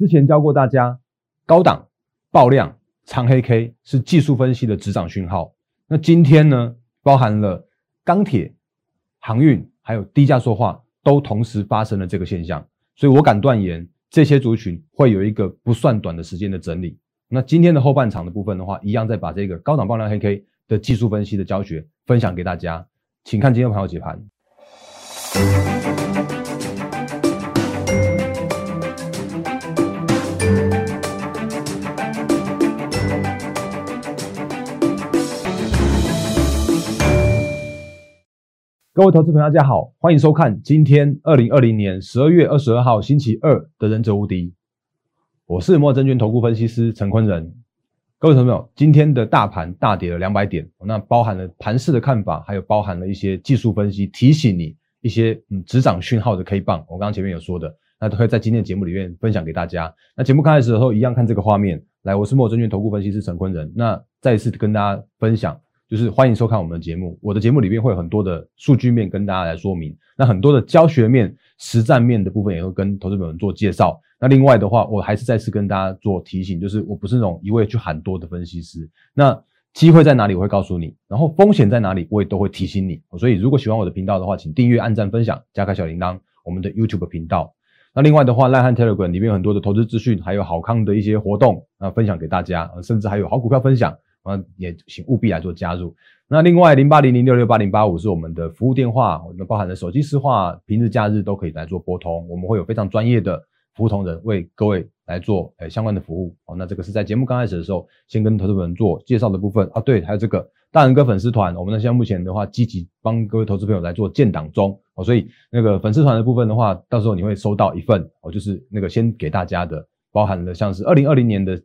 之前教过大家，高档爆量长黑 K 是技术分析的指涨讯号。那今天呢，包含了钢铁、航运还有低价说话，都同时发生了这个现象。所以我敢断言，这些族群会有一个不算短的时间的整理。那今天的后半场的部分的话，一样再把这个高档爆量黑 K 的技术分析的教学分享给大家，请看今天盘友解盘。各位投资朋友，大家好，欢迎收看今天二零二零年十二月二十二号星期二的《忍者无敌》，我是摩尔证券投顾分析师陈坤仁。各位朋友，今天的大盘大跌了两百点，那包含了盘势的看法，还有包含了一些技术分析，提醒你一些嗯止涨讯号的 K 棒。我刚刚前面有说的，那都会在今天的节目里面分享给大家。那节目开始的时候，一样看这个画面。来，我是摩尔证券投顾分析师陈坤仁。那再一次跟大家分享。就是欢迎收看我们的节目，我的节目里面会有很多的数据面跟大家来说明，那很多的教学面、实战面的部分也会跟投资朋友们做介绍。那另外的话，我还是再次跟大家做提醒，就是我不是那种一味去喊多的分析师。那机会在哪里，我会告诉你；然后风险在哪里，我也都会提醒你。所以如果喜欢我的频道的话，请订阅、按赞、分享、加开小铃铛，我们的 YouTube 频道。那另外的话，赖汉 Telegram 里面有很多的投资资讯，还有好康的一些活动啊，分享给大家，甚至还有好股票分享。啊，也请务必来做加入。那另外零八零零六六八零八五是我们的服务电话，那包含了手机私话，平日假日都可以来做拨通。我们会有非常专业的服务同仁为各位来做诶相关的服务。哦，那这个是在节目刚开始的时候，先跟投资人做介绍的部分啊。对，还有这个大人哥粉丝团，我们呢现在目前的话，积极帮各位投资朋友来做建档中。哦，所以那个粉丝团的部分的话，到时候你会收到一份哦，就是那个先给大家的，包含了像是二零二零年的。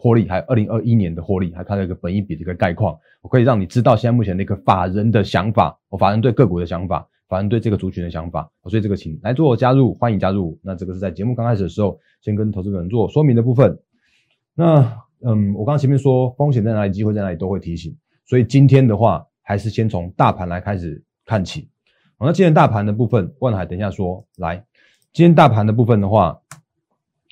获利还有二零二一年的获利，还它的一个本益比的一个概况，我可以让你知道现在目前的一个法人的想法，我法人对个股的想法，法人对这个族群的想法，所以这个请来做加入，欢迎加入。那这个是在节目刚开始的时候，先跟投资人做说明的部分。那嗯，我刚刚前面说风险在哪里，机会在哪里都会提醒，所以今天的话还是先从大盘来开始看起。好，那今天大盘的部分，万海等一下说来，今天大盘的部分的话。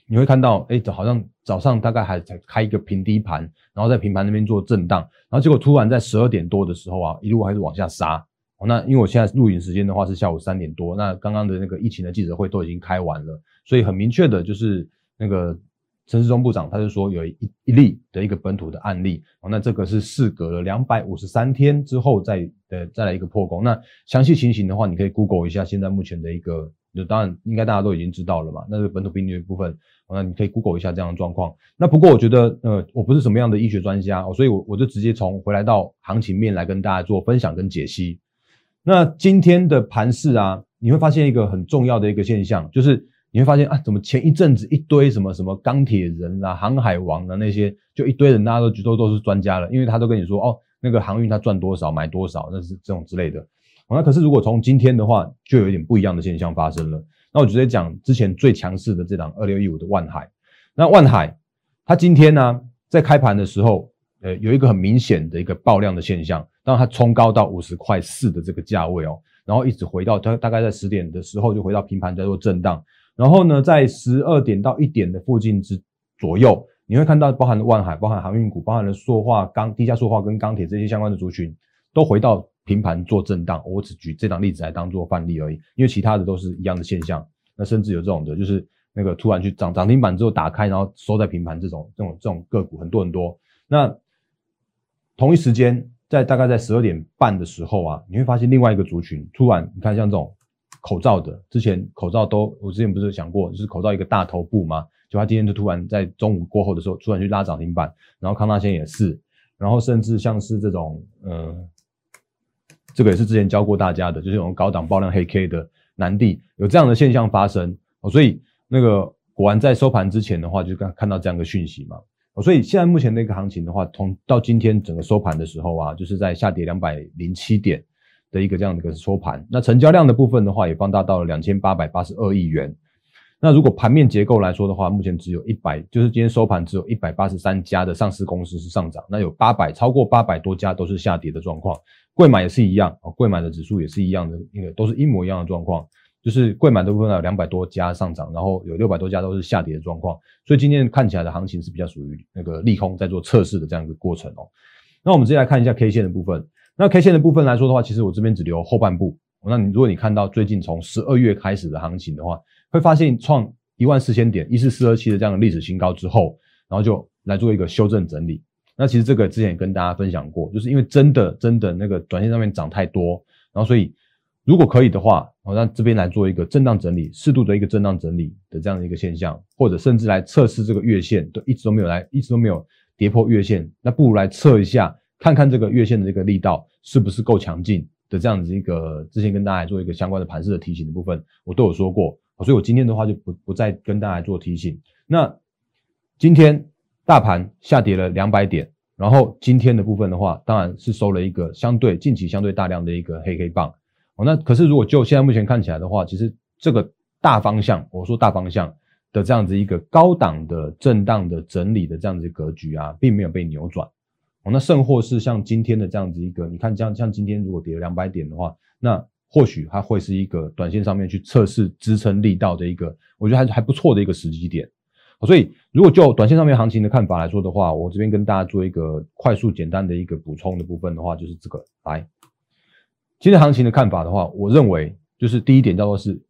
你会看到，哎，好像早上大概还才开一个平低盘，然后在平盘那边做震荡，然后结果突然在十二点多的时候啊，一路还是往下杀。那因为我现在录影时间的话是下午三点多，那刚刚的那个疫情的记者会都已经开完了，所以很明确的就是那个陈世忠部长他就说有一一例的一个本土的案例，那这个是事隔了两百五十三天之后再呃再来一个破功。那详细情形的话，你可以 Google 一下现在目前的一个。就当然应该大家都已经知道了嘛，那是本土病例的部分，那你可以 Google 一下这样的状况。那不过我觉得，呃，我不是什么样的医学专家，所以我我就直接从回来到行情面来跟大家做分享跟解析。那今天的盘势啊，你会发现一个很重要的一个现象，就是你会发现啊，怎么前一阵子一堆什么什么钢铁人啊、航海王啊那些，就一堆人大家都都都是专家了，因为他都跟你说哦，那个航运他赚多少买多少，那是这种之类的。那可是如果从今天的话，就有一点不一样的现象发生了。那我直接讲之前最强势的这档二六一五的万海。那万海，它今天呢在开盘的时候，呃，有一个很明显的一个爆量的现象，当它冲高到五十块四的这个价位哦，然后一直回到它大概在十点的时候就回到平盘在做震荡，然后呢在十二点到一点的附近之左右，你会看到包含了万海、包含航运股、包含了塑化钢、低价塑化跟钢铁这些相关的族群都回到。平盘做震荡，我只举这档例子来当做范例而已，因为其他的都是一样的现象。那甚至有这种的，就是那个突然去涨涨停板之后打开，然后收在平盘这种这种这种个股很多很多。那同一时间，在大概在十二点半的时候啊，你会发现另外一个族群突然，你看像这种口罩的，之前口罩都我之前不是讲过，就是口罩一个大头部嘛，就他今天就突然在中午过后的时候突然去拉涨停板，然后康纳先也是，然后甚至像是这种嗯。这个也是之前教过大家的，就是用高档爆量黑 K 的难地有这样的现象发生哦，所以那个果然在收盘之前的话，就刚看到这样的讯息嘛，所以现在目前的一个行情的话，从到今天整个收盘的时候啊，就是在下跌两百零七点的一个这样的一个收盘，那成交量的部分的话，也放大到了两千八百八十二亿元。那如果盘面结构来说的话，目前只有一百，就是今天收盘只有一百八十三家的上市公司是上涨，那有八百超过八百多家都是下跌的状况。贵买也是一样，哦，贵买的指数也是一样的，那个都是一模一样的状况，就是贵买的部分呢有两百多家上涨，然后有六百多家都是下跌的状况，所以今天看起来的行情是比较属于那个利空在做测试的这样一个过程哦。那我们直接来看一下 K 线的部分。那 K 线的部分来说的话，其实我这边只留后半部。那你如果你看到最近从十二月开始的行情的话，会发现创一万四千点一四四二七的这样的历史新高之后，然后就来做一个修正整理。那其实这个之前也跟大家分享过，就是因为真的真的那个短线上面涨太多，然后所以如果可以的话，我让这边来做一个震荡整理，适度的一个震荡整理的这样的一个现象，或者甚至来测试这个月线，都一直都没有来，一直都没有跌破月线，那不如来测一下。看看这个月线的这个力道是不是够强劲的这样子一个，之前跟大家做一个相关的盘势的提醒的部分，我都有说过，所以我今天的话就不不再跟大家做提醒。那今天大盘下跌了两百点，然后今天的部分的话，当然是收了一个相对近期相对大量的一个黑黑棒。哦，那可是如果就现在目前看起来的话，其实这个大方向，我说大方向的这样子一个高档的震荡的整理的这样子格局啊，并没有被扭转。哦那甚或是像今天的这样子一个，你看像像今天如果跌了两百点的话，那或许它会是一个短线上面去测试支撑力道的一个，我觉得还还不错的一个时机点。所以如果就短线上面行情的看法来说的话，我这边跟大家做一个快速简单的一个补充的部分的话，就是这个来，今天行情的看法的话，我认为就是第一点叫做是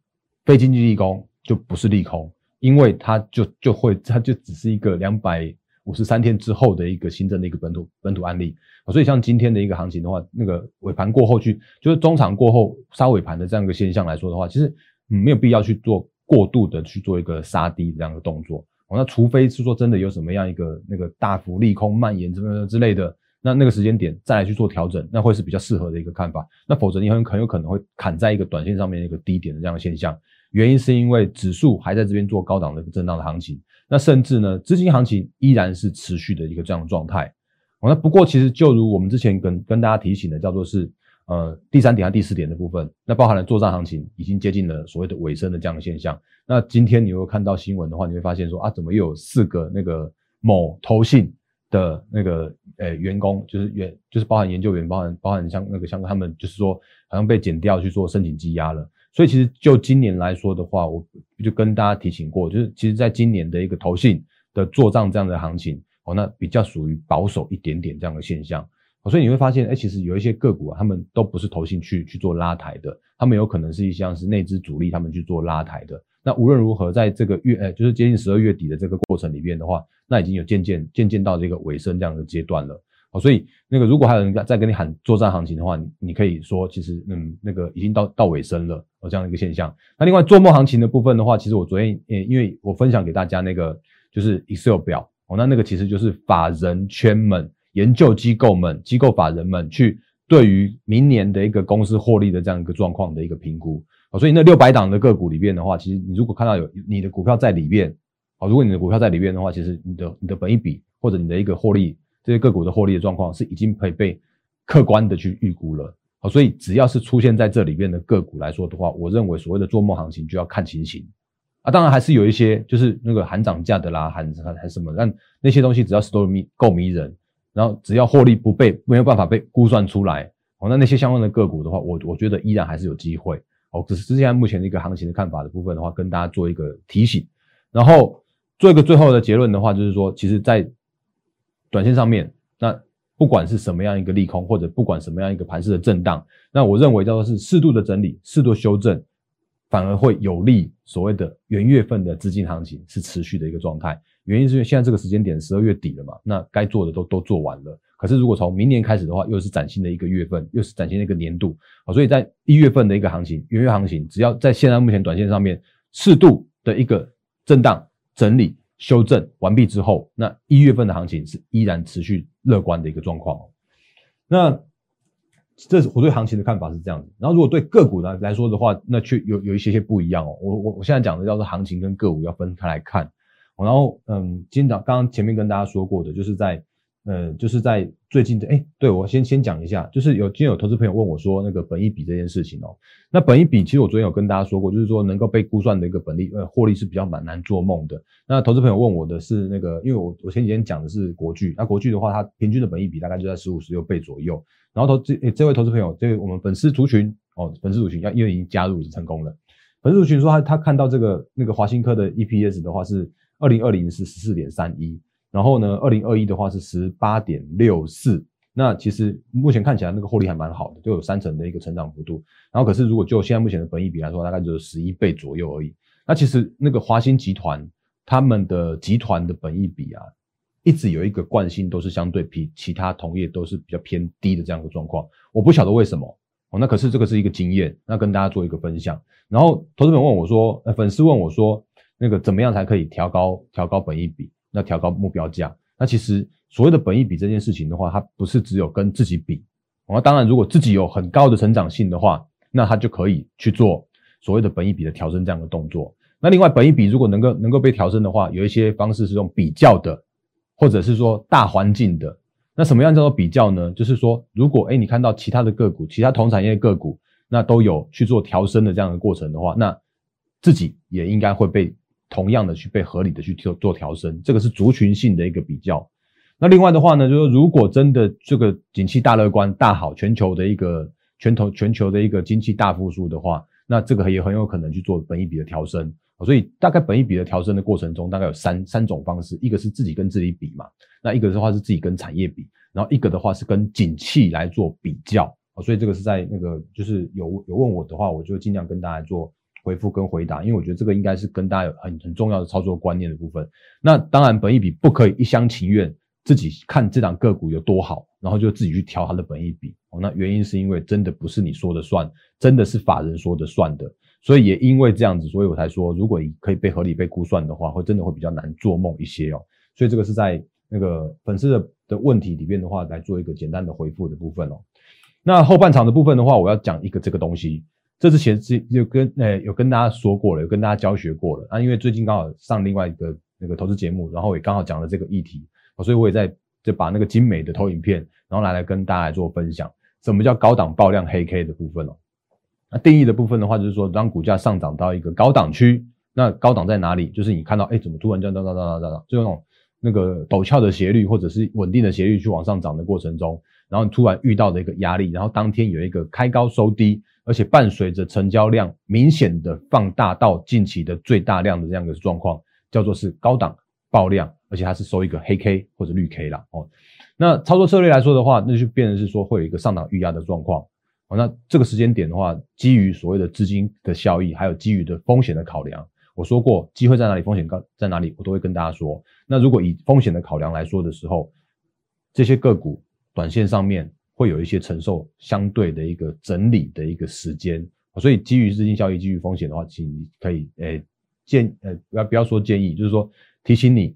非经济利空就不是利空，因为它就就会它就只是一个两百。五十三天之后的一个新增的一个本土本土案例所以像今天的一个行情的话，那个尾盘过后去，就是中场过后杀尾盘的这样一个现象来说的话，其实嗯没有必要去做过度的去做一个杀低这样的动作哦。那除非是说真的有什么样一个那个大幅利空蔓延什么之类的，那那个时间点再来去做调整，那会是比较适合的一个看法。那否则你很很有可能会砍在一个短线上面一个低点的这样的现象，原因是因为指数还在这边做高档的一个震荡的行情。那甚至呢，资金行情依然是持续的一个这样的状态。哦，那不过其实就如我们之前跟跟大家提醒的，叫做是呃第三点和第四点的部分，那包含了作战行情已经接近了所谓的尾声的这样的现象。那今天你会看到新闻的话，你会发现说啊，怎么又有四个那个某投信的那个呃员工，就是员就是包含研究员，包含包含像那个像他们就是说好像被减掉去做申请积压了。所以其实就今年来说的话，我就跟大家提醒过，就是其实在今年的一个投信的做账这样的行情哦，那比较属于保守一点点这样的现象。所以你会发现，哎，其实有一些个股啊，他们都不是投信去去做拉抬的，他们有可能是一项是内资主力他们去做拉抬的。那无论如何，在这个月，呃，就是接近十二月底的这个过程里边的话，那已经有渐渐渐渐到这个尾声这样的阶段了。好，所以那个如果还有人在跟你喊作战行情的话，你你可以说其实嗯那个已经到到尾声了哦这样的一个现象。那另外做梦行情的部分的话，其实我昨天呃因为我分享给大家那个就是 Excel 表哦，那那个其实就是法人圈们、研究机构们、机构法人们去对于明年的一个公司获利的这样一个状况的一个评估哦。所以那六百档的个股里边的话，其实你如果看到有你的股票在里面哦，如果你的股票在里面的话，其实你的你的本一比或者你的一个获利。这些个股的获利的状况是已经可以被客观的去预估了，好，所以只要是出现在这里面的个股来说的话，我认为所谓的做梦行情就要看情形啊，当然还是有一些就是那个含涨价的啦，含含含什么，但那些东西只要是都迷够迷人，然后只要获利不被没有办法被估算出来，哦，那那些相关的个股的话，我我觉得依然还是有机会，哦，只是现在目前的一个行情的看法的部分的话，跟大家做一个提醒，然后做一个最后的结论的话，就是说，其实，在短线上面，那不管是什么样一个利空，或者不管什么样一个盘势的震荡，那我认为叫做是适度的整理、适度修正，反而会有利所谓的元月份的资金行情是持续的一个状态。原因是因为现在这个时间点十二月底了嘛，那该做的都都做完了。可是如果从明年开始的话，又是崭新的一个月份，又是崭新的一个年度啊，所以在一月份的一个行情，元月行情，只要在现在目前短线上面适度的一个震荡整理。修正完毕之后，那一月份的行情是依然持续乐观的一个状况。那这是我对行情的看法是这样子。然后如果对个股来来说的话，那却有有一些些不一样哦。我我我现在讲的叫做行情跟个股要分开来看。然后嗯，今早刚刚前面跟大家说过的，就是在。呃，就是在最近的，哎，对我先先讲一下，就是有今天有投资朋友问我说，那个本益比这件事情哦，那本益比其实我昨天有跟大家说过，就是说能够被估算的一个本利，呃，获利是比较蛮难做梦的。那投资朋友问我的是那个，因为我我前几天讲的是国巨，那国巨的话，它平均的本益比大概就在十五十六倍左右。然后投这这位投资朋友，这位我们粉丝族群哦，粉丝族群要因为已经加入已经成功了，粉丝族群说他他看到这个那个华新科的 EPS 的话是二零二零是十四点三一，然后呢二零二一的话是十八点六四。那其实目前看起来那个获利还蛮好的，就有三成的一个成长幅度。然后可是如果就现在目前的本益比来说，大概就是十一倍左右而已。那其实那个华兴集团他们的集团的本益比啊，一直有一个惯性，都是相对比其他同业都是比较偏低的这样的状况。我不晓得为什么哦。那可是这个是一个经验，那跟大家做一个分享。然后投资人问我说，呃，粉丝问我说，那个怎么样才可以调高调高本益比？那调高目标价？那其实。所谓的本益比这件事情的话，它不是只有跟自己比。那当然，如果自己有很高的成长性的话，那它就可以去做所谓的本益比的调升这样的动作。那另外，本益比如果能够能够被调升的话，有一些方式是用比较的，或者是说大环境的。那什么样叫做比较呢？就是说，如果哎你看到其他的个股，其他同产业个股，那都有去做调升的这样的过程的话，那自己也应该会被同样的去被合理的去做做调升。这个是族群性的一个比较。那另外的话呢，就是如果真的这个景气大乐观、大好，全球的一个全球全球的一个经济大复苏的话，那这个也很有可能去做本一比的调升。所以大概本一比的调升的过程中，大概有三三种方式：一个是自己跟自己比嘛，那一个的话是自己跟产业比，然后一个的话是跟景气来做比较。所以这个是在那个就是有有问我的话，我就尽量跟大家做回复跟回答，因为我觉得这个应该是跟大家有很很重要的操作观念的部分。那当然，本益比不可以一厢情愿。自己看这档个股有多好，然后就自己去调它的本益比哦。那原因是因为真的不是你说的算，真的是法人说的算的。所以也因为这样子，所以我才说，如果可以被合理被估算的话，会真的会比较难做梦一些哦。所以这个是在那个粉丝的的问题里面的话，来做一个简单的回复的部分哦。那后半场的部分的话，我要讲一个这个东西，这之前是有跟诶有跟大家说过了，有跟大家教学过了啊。因为最近刚好上另外一个那个投资节目，然后也刚好讲了这个议题。所以我也在就把那个精美的投影片，然后来来跟大家来做分享。什么叫高档爆量黑 K 的部分哦？那定义的部分的话，就是说当股价上涨到一个高档区，那高档在哪里？就是你看到，哎，怎么突然这样，就那种那个陡峭的斜率或者是稳定的斜率去往上涨的过程中，然后突然遇到的一个压力，然后当天有一个开高收低，而且伴随着成交量明显的放大到近期的最大量的这样的状况，叫做是高档爆量。而且它是收一个黑 K 或者绿 K 啦，哦，那操作策略来说的话，那就变成是说会有一个上档预压的状况，哦，那这个时间点的话，基于所谓的资金的效益，还有基于的风险的考量，我说过机会在哪里，风险高在哪里，我都会跟大家说。那如果以风险的考量来说的时候，这些个股短线上面会有一些承受相对的一个整理的一个时间，所以基于资金效益，基于风险的话，请你可以诶建呃不要不要说建议，就是说提醒你。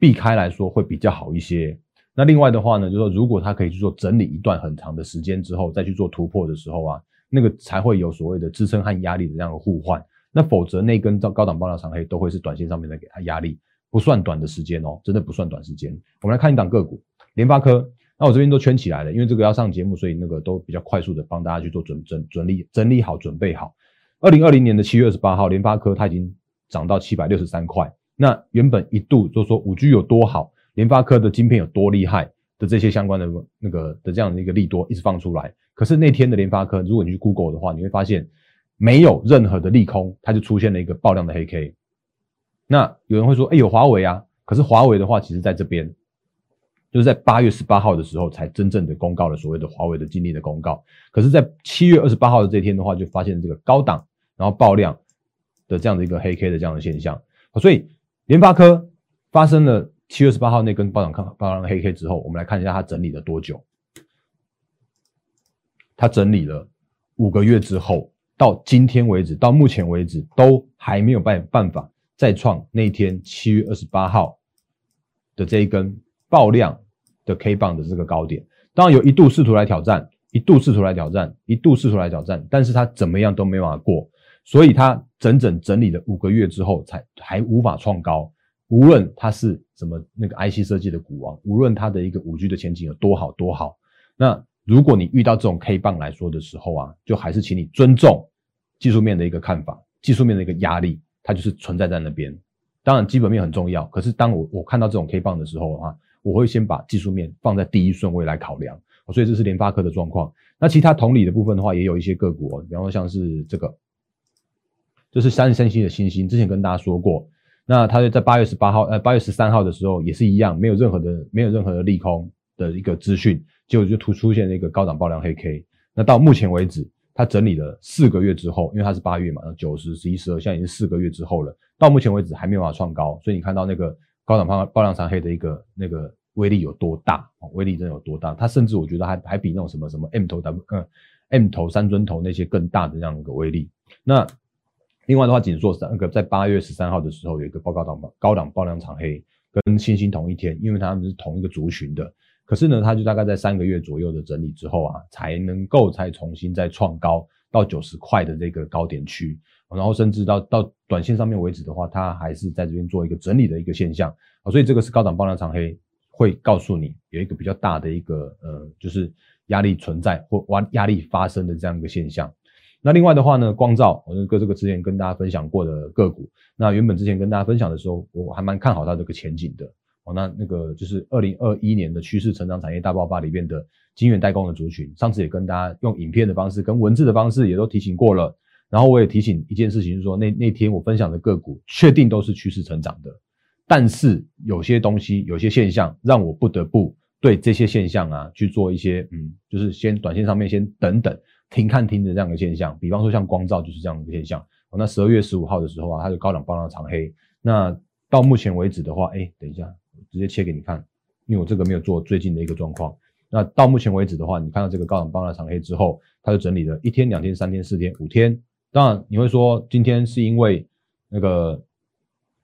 避开来说会比较好一些。那另外的话呢，就是说如果它可以去做整理一段很长的时间之后，再去做突破的时候啊，那个才会有所谓的支撑和压力的这样的互换。那否则那根高高档爆量长黑都会是短线上面的给它压力，不算短的时间哦，真的不算短时间。我们来看一档个股，联发科。那我这边都圈起来了，因为这个要上节目，所以那个都比较快速的帮大家去做准整整理整理好准备好。二零二零年的七月二十八号，联发科它已经涨到七百六十三块。那原本一度就说五 G 有多好，联发科的晶片有多厉害的这些相关的那个的这样的一个利多一直放出来，可是那天的联发科，如果你去 Google 的话，你会发现没有任何的利空，它就出现了一个爆量的黑 K。那有人会说，哎，有华为啊，可是华为的话，其实在这边就是在八月十八号的时候才真正的公告了所谓的华为的净利的公告，可是，在七月二十八号的这天的话，就发现这个高档然后爆量的这样的一个黑 K 的这样的现象，所以。联发科发生了七月十八号那根暴涨看暴涨黑 K 之后，我们来看一下它整理了多久。它整理了五个月之后，到今天为止，到目前为止都还没有办办法再创那天七月二十八号的这一根爆量的 K 棒的这个高点。当然有一度试图来挑战，一度试图来挑战，一度试图来挑战，但是它怎么样都没办法过。所以它整整整理了五个月之后，才还无法创高。无论它是什么那个 IC 设计的股王，无论它的一个五 G 的前景有多好多好，那如果你遇到这种 K 棒来说的时候啊，就还是请你尊重技术面的一个看法，技术面的一个压力，它就是存在在那边。当然基本面很重要，可是当我我看到这种 K 棒的时候的话，我会先把技术面放在第一顺位来考量。所以这是联发科的状况。那其他同理的部分的话，也有一些个股，比方说像是这个。这是三十三星的星星，之前跟大家说过。那它就在八月十八号，呃，八月十三号的时候也是一样，没有任何的没有任何的利空的一个资讯，结果就突出现了一个高档爆量黑 K。那到目前为止，它整理了四个月之后，因为它是八月嘛，九十、十一、十二，现在已经四个月之后了。到目前为止还没有办法创高，所以你看到那个高档爆爆量长黑的一个那个威力有多大？威力真的有多大？它甚至我觉得还还比那种什么什么 M 头 W 嗯 M 头三尊头那些更大的这样一个威力。那另外的话，锦硕三个在八月十三号的时候有一个报告档高档爆量长黑，跟星星同一天，因为他们是同一个族群的。可是呢，它就大概在三个月左右的整理之后啊，才能够再重新再创高到九十块的这个高点区，然后甚至到到短线上面为止的话，它还是在这边做一个整理的一个现象啊。所以这个是高档爆量长黑会告诉你有一个比较大的一个呃，就是压力存在或压压力发生的这样一个现象。那另外的话呢，光照，我这个这个之前跟大家分享过的个股，那原本之前跟大家分享的时候，我还蛮看好它这个前景的哦。那那个就是二零二一年的趋势成长产业大爆发里面的晶圆代工的族群，上次也跟大家用影片的方式跟文字的方式也都提醒过了。然后我也提醒一件事情，就是说那那天我分享的个股确定都是趋势成长的，但是有些东西有些现象让我不得不对这些现象啊去做一些嗯，就是先短线上面先等等。停看停的这样一个现象，比方说像光照就是这样一个现象。那十二月十五号的时候啊，它就高档爆量长黑。那到目前为止的话，哎，等一下，直接切给你看，因为我这个没有做最近的一个状况。那到目前为止的话，你看到这个高档爆量长黑之后，它就整理了一天、两天、三天、四天、五天。当然你会说今天是因为那个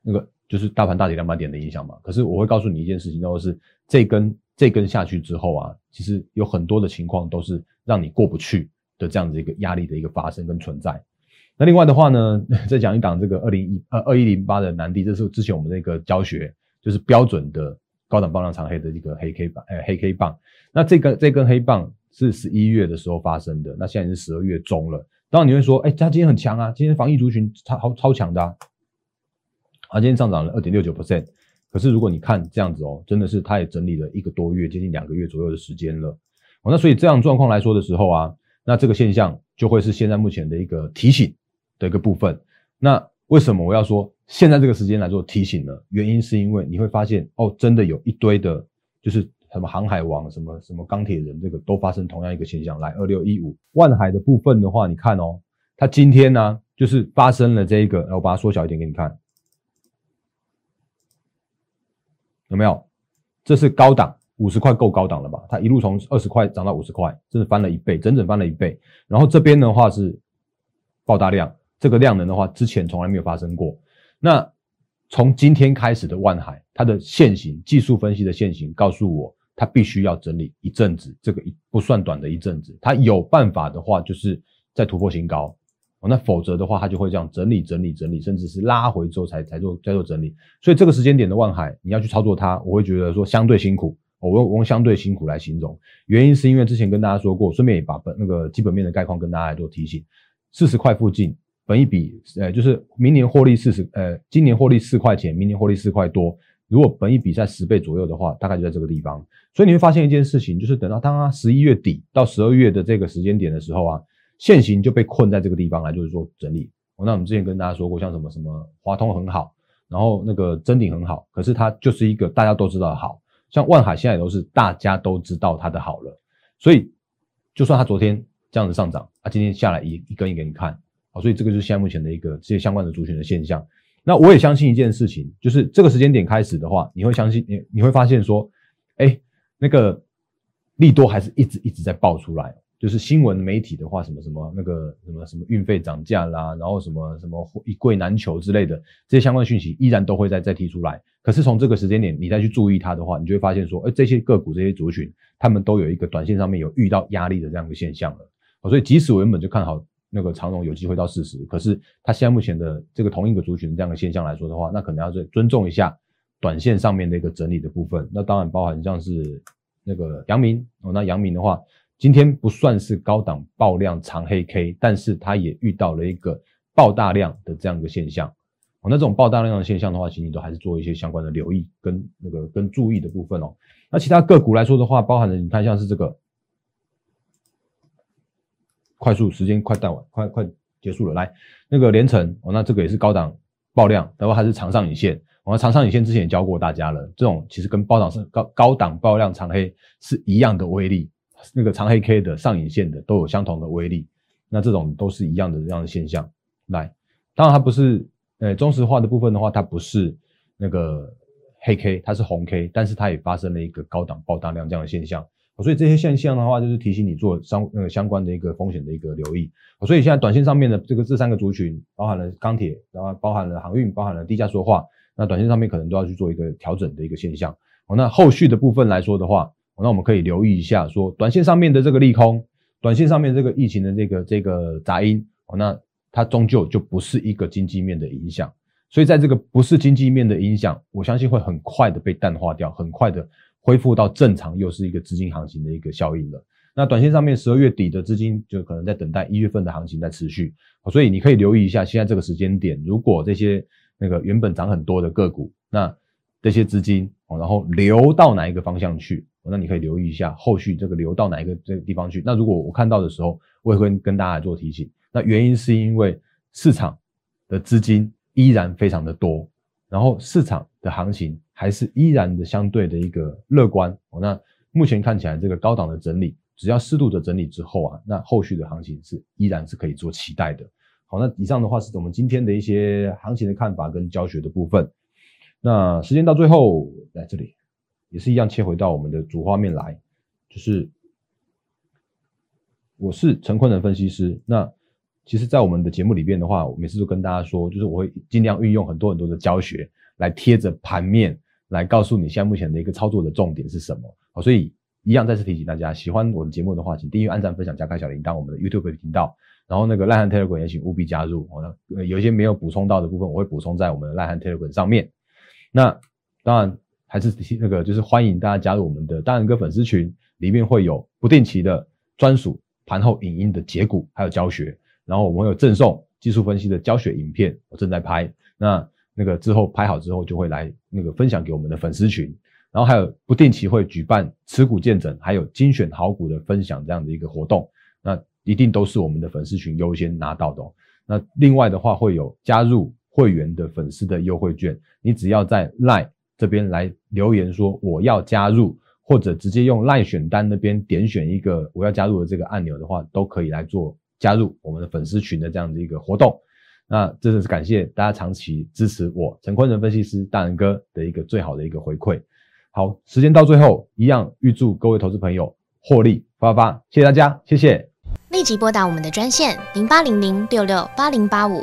那个就是大盘大跌两百点的影响嘛？可是我会告诉你一件事情，就是这根这根下去之后啊，其实有很多的情况都是让你过不去。的这样子一个压力的一个发生跟存在，那另外的话呢，再讲一档这个二零一呃二一零八的南地，这是之前我们那个教学，就是标准的高档爆量长黑的一个黑 K 棒，哎黑 K 棒。那这根这根黑棒是十一月的时候发生的，那现在是十二月中了。当然你会说，哎，它今天很强啊，今天防疫族群超超强的啊，啊，今天上涨了二点六九 percent。可是如果你看这样子哦，真的是它也整理了一个多月，接近两个月左右的时间了。哦，那所以这样状况来说的时候啊。那这个现象就会是现在目前的一个提醒的一个部分。那为什么我要说现在这个时间来做提醒呢？原因是因为你会发现哦，真的有一堆的，就是什么航海王、什么什么钢铁人，这个都发生同样一个现象。来，二六一五万海的部分的话，你看哦，它今天呢就是发生了这一个，我把它缩小一点给你看，有没有？这是高档。五十块够高档了吧？它一路从二十块涨到五十块，真的翻了一倍，整整翻了一倍。然后这边的话是爆大量，这个量能的话之前从来没有发生过。那从今天开始的万海，它的线型技术分析的线型告诉我，它必须要整理一阵子，这个一不算短的一阵子。它有办法的话，就是在突破新高。那否则的话，它就会这样整理、整理、整理，甚至是拉回之后才才做再做整理。所以这个时间点的万海，你要去操作它，我会觉得说相对辛苦。我用我用相对辛苦来形容，原因是因为之前跟大家说过，顺便也把本那个基本面的概况跟大家来做提醒。四十块附近，本一比，呃，就是明年获利四十，呃，今年获利四块钱，明年获利四块多。如果本一比在十倍左右的话，大概就在这个地方。所以你会发现一件事情，就是等到当它十一月底到十二月的这个时间点的时候啊，现行就被困在这个地方来，就是说整理。那我们之前跟大家说过，像什么什么华通很好，然后那个真鼎很好，可是它就是一个大家都知道的好。像万海现在都是大家都知道它的好了，所以就算它昨天这样子上涨，它今天下来一一根一给你看，好，所以这个就是现在目前的一个这些相关的族群的现象。那我也相信一件事情，就是这个时间点开始的话，你会相信你你会发现说，哎，那个利多还是一直一直在爆出来。就是新闻媒体的话，什么什么那个什么什么运费涨价啦，然后什么什么一柜难求之类的这些相关讯息，依然都会再再提出来。可是从这个时间点，你再去注意它的话，你就会发现说，哎，这些个股这些族群，他们都有一个短线上面有遇到压力的这样一个现象了。所以即使我原本就看好那个长荣有机会到四十，可是它现在目前的这个同一个族群这样的现象来说的话，那可能要尊尊重一下短线上面的一个整理的部分。那当然包含像是那个阳明哦，那阳明的话。今天不算是高档爆量长黑 K，但是它也遇到了一个爆大量的这样一个现象。哦，那这种爆大量的现象的话，其实你都还是做一些相关的留意跟那个跟注意的部分哦。那其他个股来说的话，包含了你看像是这个快速时间快到完，快快结束了。来，那个连城哦，那这个也是高档爆量，然后它是长上影线，我们长上影线之前也教过大家了，这种其实跟高档是高高档爆量长黑是一样的威力，那个长黑 K 的上影线的都有相同的威力，那这种都是一样的这样的现象。来，当然它不是，呃，中石化的部分的话，它不是那个黑 K，它是红 K，但是它也发生了一个高档爆大量这样的现象。所以这些现象的话，就是提醒你做相呃相关的一个风险的一个留意。所以现在短线上面的这个这三个族群，包含了钢铁，然后包含了航运，包含了低价说话，那短线上面可能都要去做一个调整的一个现象。哦，那后续的部分来说的话，那我们可以留意一下，说短线上面的这个利空，短线上面这个疫情的这个这个杂音，哦，那它终究就不是一个经济面的影响。所以在这个不是经济面的影响，我相信会很快的被淡化掉，很快的。恢复到正常，又是一个资金行情的一个效应了。那短线上面，十二月底的资金就可能在等待一月份的行情在持续，所以你可以留意一下，现在这个时间点，如果这些那个原本涨很多的个股，那这些资金哦，然后流到哪一个方向去？那你可以留意一下后续这个流到哪一个这个地方去。那如果我看到的时候，我也会跟大家做提醒。那原因是因为市场的资金依然非常的多，然后市场的行情。还是依然的相对的一个乐观哦。那目前看起来，这个高档的整理，只要适度的整理之后啊，那后续的行情是依然是可以做期待的。好，那以上的话是我们今天的一些行情的看法跟教学的部分。那时间到最后，在这里也是一样切回到我们的主画面来，就是我是陈坤的分析师。那其实，在我们的节目里边的话，我每次都跟大家说，就是我会尽量运用很多很多的教学来贴着盘面。来告诉你现在目前的一个操作的重点是什么好，所以一样再次提醒大家，喜欢我的节目的话，请订阅、按赞、分享、加开小铃铛，我们的 YouTube 频道。然后那个赖汉 Telegram 也请务必加入。哦，那有一些没有补充到的部分，我会补充在我们的赖汉 Telegram 上面。那当然还是那个就是欢迎大家加入我们的大人哥粉丝群，里面会有不定期的专属盘后影音的解股还有教学，然后我们有赠送技术分析的教学影片，我正在拍。那那个之后拍好之后，就会来那个分享给我们的粉丝群，然后还有不定期会举办持股见证，还有精选好股的分享这样的一个活动，那一定都是我们的粉丝群优先拿到的。那另外的话，会有加入会员的粉丝的优惠券，你只要在 Line 这边来留言说我要加入，或者直接用赖选单那边点选一个我要加入的这个按钮的话，都可以来做加入我们的粉丝群的这样的一个活动。那真的是感谢大家长期支持我陈坤仁分析师大仁哥的一个最好的一个回馈。好，时间到最后，一样预祝各位投资朋友获利发发，谢谢大家，谢谢。立即拨打我们的专线零八零零六六八零八五